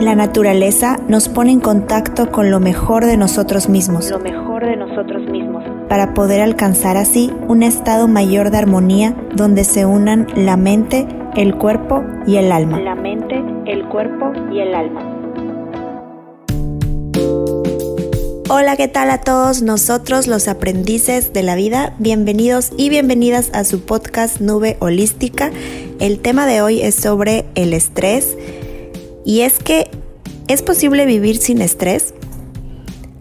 La naturaleza nos pone en contacto con lo mejor de nosotros mismos. Lo mejor de nosotros mismos. Para poder alcanzar así un estado mayor de armonía donde se unan la mente, el cuerpo y el alma. La mente, el cuerpo y el alma. Hola, ¿qué tal a todos nosotros los aprendices de la vida? Bienvenidos y bienvenidas a su podcast Nube Holística. El tema de hoy es sobre el estrés y es que ¿es posible vivir sin estrés?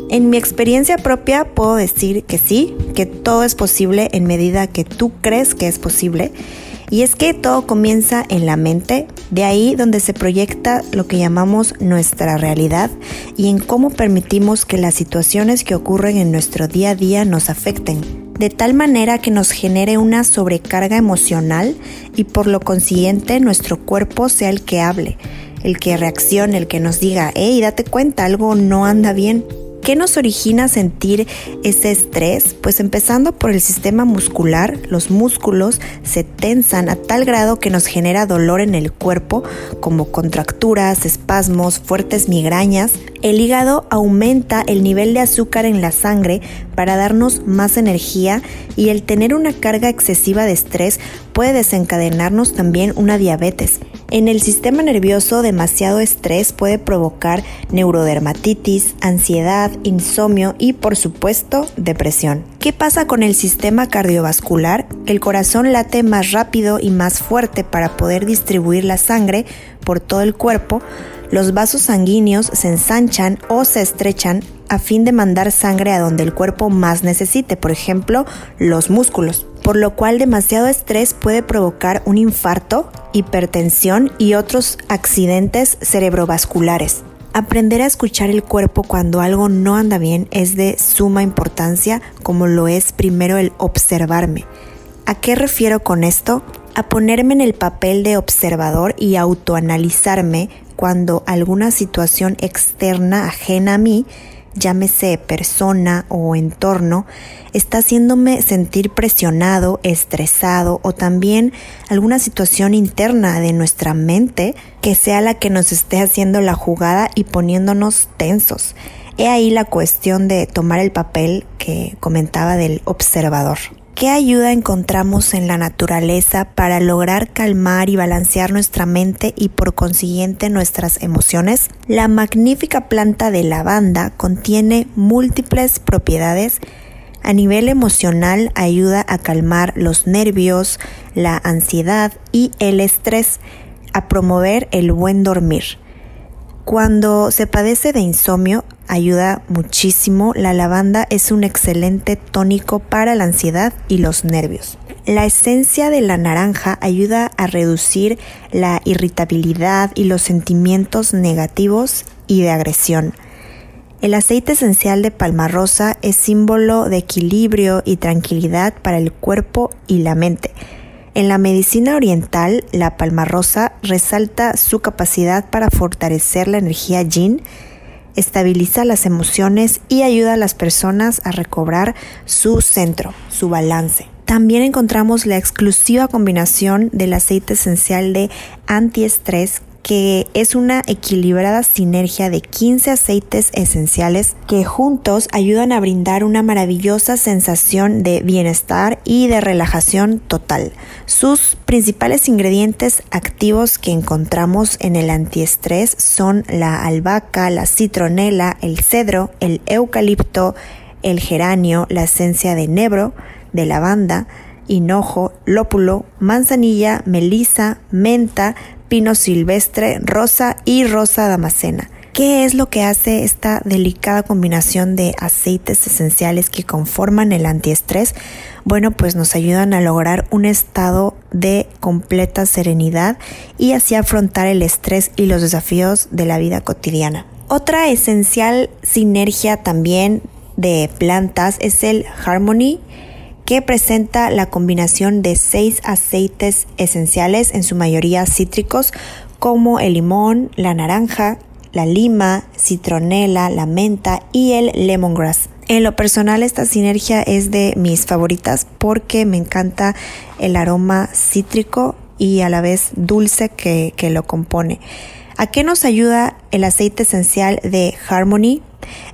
En mi experiencia propia puedo decir que sí, que todo es posible en medida que tú crees que es posible. Y es que todo comienza en la mente, de ahí donde se proyecta lo que llamamos nuestra realidad y en cómo permitimos que las situaciones que ocurren en nuestro día a día nos afecten, de tal manera que nos genere una sobrecarga emocional y por lo consiguiente nuestro cuerpo sea el que hable, el que reaccione, el que nos diga, hey, date cuenta, algo no anda bien. ¿Qué nos origina sentir ese estrés? Pues empezando por el sistema muscular, los músculos se tensan a tal grado que nos genera dolor en el cuerpo, como contracturas, espasmos, fuertes migrañas. El hígado aumenta el nivel de azúcar en la sangre para darnos más energía y el tener una carga excesiva de estrés puede desencadenarnos también una diabetes. En el sistema nervioso, demasiado estrés puede provocar neurodermatitis, ansiedad, insomnio y, por supuesto, depresión. ¿Qué pasa con el sistema cardiovascular? El corazón late más rápido y más fuerte para poder distribuir la sangre por todo el cuerpo. Los vasos sanguíneos se ensanchan o se estrechan a fin de mandar sangre a donde el cuerpo más necesite, por ejemplo, los músculos por lo cual demasiado estrés puede provocar un infarto, hipertensión y otros accidentes cerebrovasculares. Aprender a escuchar el cuerpo cuando algo no anda bien es de suma importancia, como lo es primero el observarme. ¿A qué refiero con esto? A ponerme en el papel de observador y autoanalizarme cuando alguna situación externa ajena a mí llámese persona o entorno, está haciéndome sentir presionado, estresado o también alguna situación interna de nuestra mente que sea la que nos esté haciendo la jugada y poniéndonos tensos. He ahí la cuestión de tomar el papel que comentaba del observador. ¿Qué ayuda encontramos en la naturaleza para lograr calmar y balancear nuestra mente y por consiguiente nuestras emociones? La magnífica planta de lavanda contiene múltiples propiedades. A nivel emocional ayuda a calmar los nervios, la ansiedad y el estrés, a promover el buen dormir. Cuando se padece de insomnio, ayuda muchísimo. La lavanda es un excelente tónico para la ansiedad y los nervios. La esencia de la naranja ayuda a reducir la irritabilidad y los sentimientos negativos y de agresión. El aceite esencial de palma rosa es símbolo de equilibrio y tranquilidad para el cuerpo y la mente. En la medicina oriental, la palma rosa resalta su capacidad para fortalecer la energía yin, estabiliza las emociones y ayuda a las personas a recobrar su centro, su balance. También encontramos la exclusiva combinación del aceite esencial de antiestrés que es una equilibrada sinergia de 15 aceites esenciales que juntos ayudan a brindar una maravillosa sensación de bienestar y de relajación total. Sus principales ingredientes activos que encontramos en el antiestrés son la albahaca, la citronela, el cedro, el eucalipto, el geranio, la esencia de nebro, de lavanda, hinojo, lópulo, manzanilla, melisa, menta, pino silvestre, rosa y rosa damascena. ¿Qué es lo que hace esta delicada combinación de aceites esenciales que conforman el antiestrés? Bueno, pues nos ayudan a lograr un estado de completa serenidad y así afrontar el estrés y los desafíos de la vida cotidiana. Otra esencial sinergia también de plantas es el Harmony que presenta la combinación de seis aceites esenciales, en su mayoría cítricos, como el limón, la naranja, la lima, citronela, la menta y el lemongrass. En lo personal esta sinergia es de mis favoritas porque me encanta el aroma cítrico y a la vez dulce que, que lo compone. ¿A qué nos ayuda el aceite esencial de Harmony?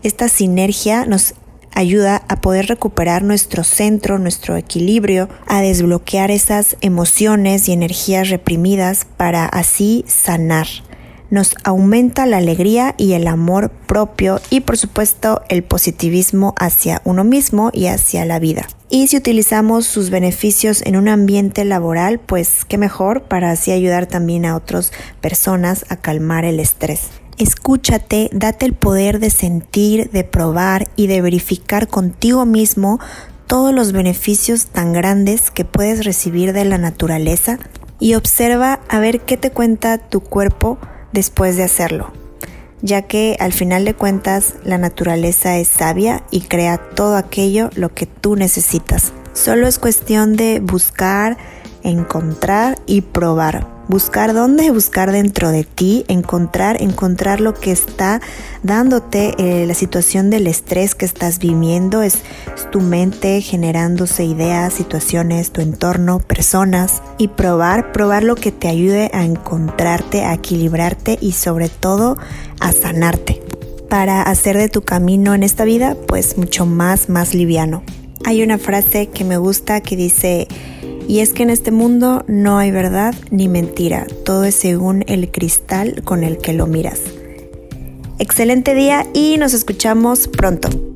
Esta sinergia nos ayuda a poder recuperar nuestro centro, nuestro equilibrio, a desbloquear esas emociones y energías reprimidas para así sanar. Nos aumenta la alegría y el amor propio y por supuesto el positivismo hacia uno mismo y hacia la vida. Y si utilizamos sus beneficios en un ambiente laboral, pues qué mejor para así ayudar también a otras personas a calmar el estrés. Escúchate, date el poder de sentir, de probar y de verificar contigo mismo todos los beneficios tan grandes que puedes recibir de la naturaleza y observa a ver qué te cuenta tu cuerpo después de hacerlo, ya que al final de cuentas la naturaleza es sabia y crea todo aquello lo que tú necesitas. Solo es cuestión de buscar, encontrar y probar buscar dónde, buscar dentro de ti, encontrar, encontrar lo que está dándote eh, la situación del estrés que estás viviendo, es, tu mente generándose ideas, situaciones, tu entorno, personas. Y probar, probar lo que te ayude a encontrarte, a equilibrarte y sobre todo a sanarte. Para hacer de tu camino en esta vida pues mucho más, más liviano. Hay una frase que me gusta que dice, y es que en este mundo no hay verdad ni mentira, todo es según el cristal con el que lo miras. Excelente día y nos escuchamos pronto.